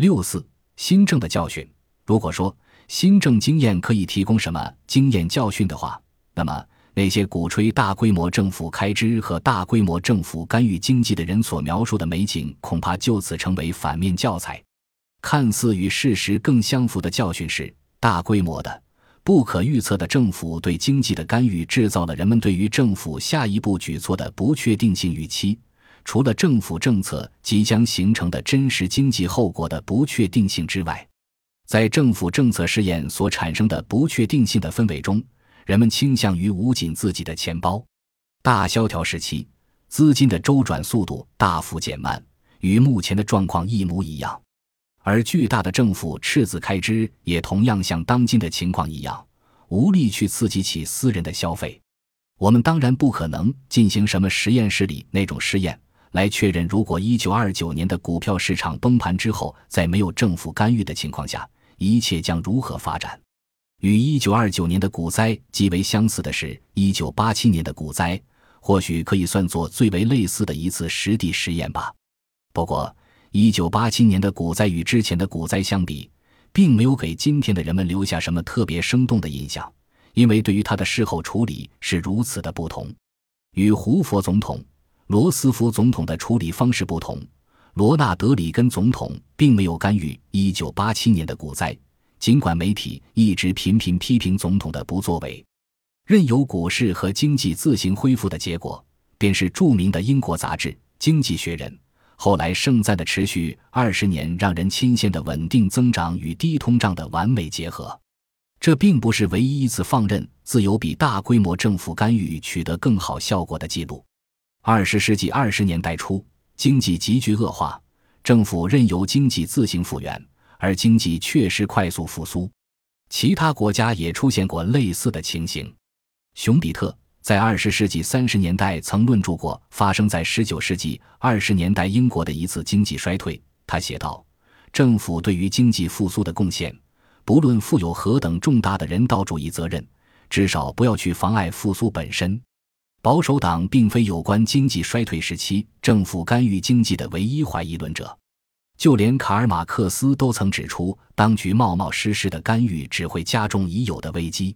六四新政的教训。如果说新政经验可以提供什么经验教训的话，那么那些鼓吹大规模政府开支和大规模政府干预经济的人所描述的美景，恐怕就此成为反面教材。看似与事实更相符的教训是，大规模的、不可预测的政府对经济的干预，制造了人们对于政府下一步举措的不确定性预期。除了政府政策即将形成的真实经济后果的不确定性之外，在政府政策试验所产生的不确定性的氛围中，人们倾向于捂紧自己的钱包。大萧条时期，资金的周转速度大幅减慢，与目前的状况一模一样。而巨大的政府赤字开支也同样像当今的情况一样，无力去刺激起私人的消费。我们当然不可能进行什么实验室里那种试验。来确认，如果一九二九年的股票市场崩盘之后，在没有政府干预的情况下，一切将如何发展？与一九二九年的股灾极为相似的是，一九八七年的股灾或许可以算作最为类似的一次实地实验吧。不过，一九八七年的股灾与之前的股灾相比，并没有给今天的人们留下什么特别生动的印象，因为对于他的事后处理是如此的不同。与胡佛总统。罗斯福总统的处理方式不同，罗纳德·里根总统并没有干预1987年的股灾，尽管媒体一直频频批评总统的不作为，任由股市和经济自行恢复的结果，便是著名的英国杂志《经济学人》后来盛赞的持续二十年让人钦羡的稳定增长与低通胀的完美结合。这并不是唯一一次放任自由比大规模政府干预取得更好效果的记录。二十世纪二十年代初，经济急剧恶化，政府任由经济自行复原，而经济确实快速复苏。其他国家也出现过类似的情形。熊彼特在二十世纪三十年代曾论著过发生在十九世纪二十年代英国的一次经济衰退。他写道：“政府对于经济复苏的贡献，不论负有何等重大的人道主义责任，至少不要去妨碍复苏本身。”保守党并非有关经济衰退时期政府干预经济的唯一怀疑论者，就连卡尔马克思都曾指出，当局冒冒失失的干预只会加重已有的危机。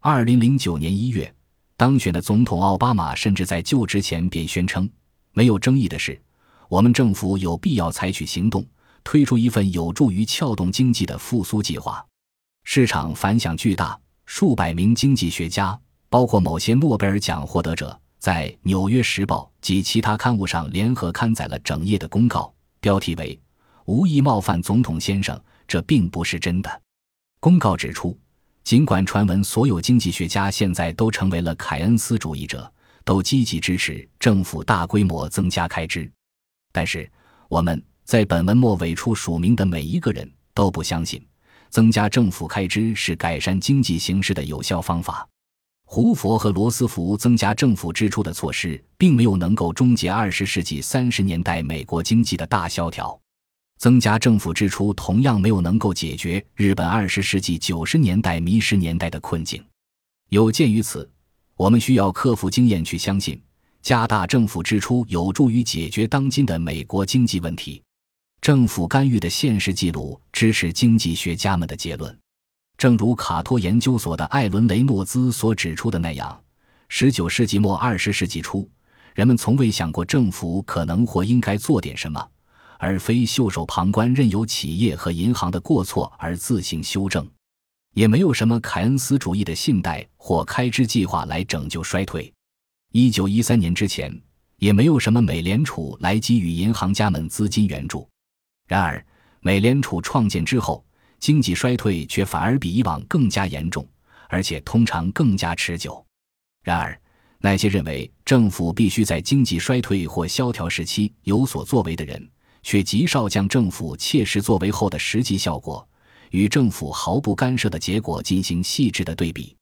二零零九年一月，当选的总统奥巴马甚至在就职前便宣称：“没有争议的是，我们政府有必要采取行动，推出一份有助于撬动经济的复苏计划。”市场反响巨大，数百名经济学家。包括某些诺贝尔奖获得者，在《纽约时报》及其他刊物上联合刊载了整页的公告，标题为“无意冒犯总统先生，这并不是真的”。公告指出，尽管传闻所有经济学家现在都成为了凯恩斯主义者，都积极支持政府大规模增加开支，但是我们在本文末尾处署名的每一个人都不相信，增加政府开支是改善经济形势的有效方法。胡佛和罗斯福增加政府支出的措施，并没有能够终结二十世纪三十年代美国经济的大萧条。增加政府支出同样没有能够解决日本二十世纪九十年代迷失年代的困境。有鉴于此，我们需要克服经验去相信，加大政府支出有助于解决当今的美国经济问题。政府干预的现实记录支持经济学家们的结论。正如卡托研究所的艾伦·雷诺兹所指出的那样，19世纪末20世纪初，人们从未想过政府可能或应该做点什么，而非袖手旁观，任由企业和银行的过错而自行修正。也没有什么凯恩斯主义的信贷或开支计划来拯救衰退。1913年之前，也没有什么美联储来给予银行家们资金援助。然而，美联储创建之后，经济衰退却反而比以往更加严重，而且通常更加持久。然而，那些认为政府必须在经济衰退或萧条时期有所作为的人，却极少将政府切实作为后的实际效果与政府毫不干涉的结果进行细致的对比。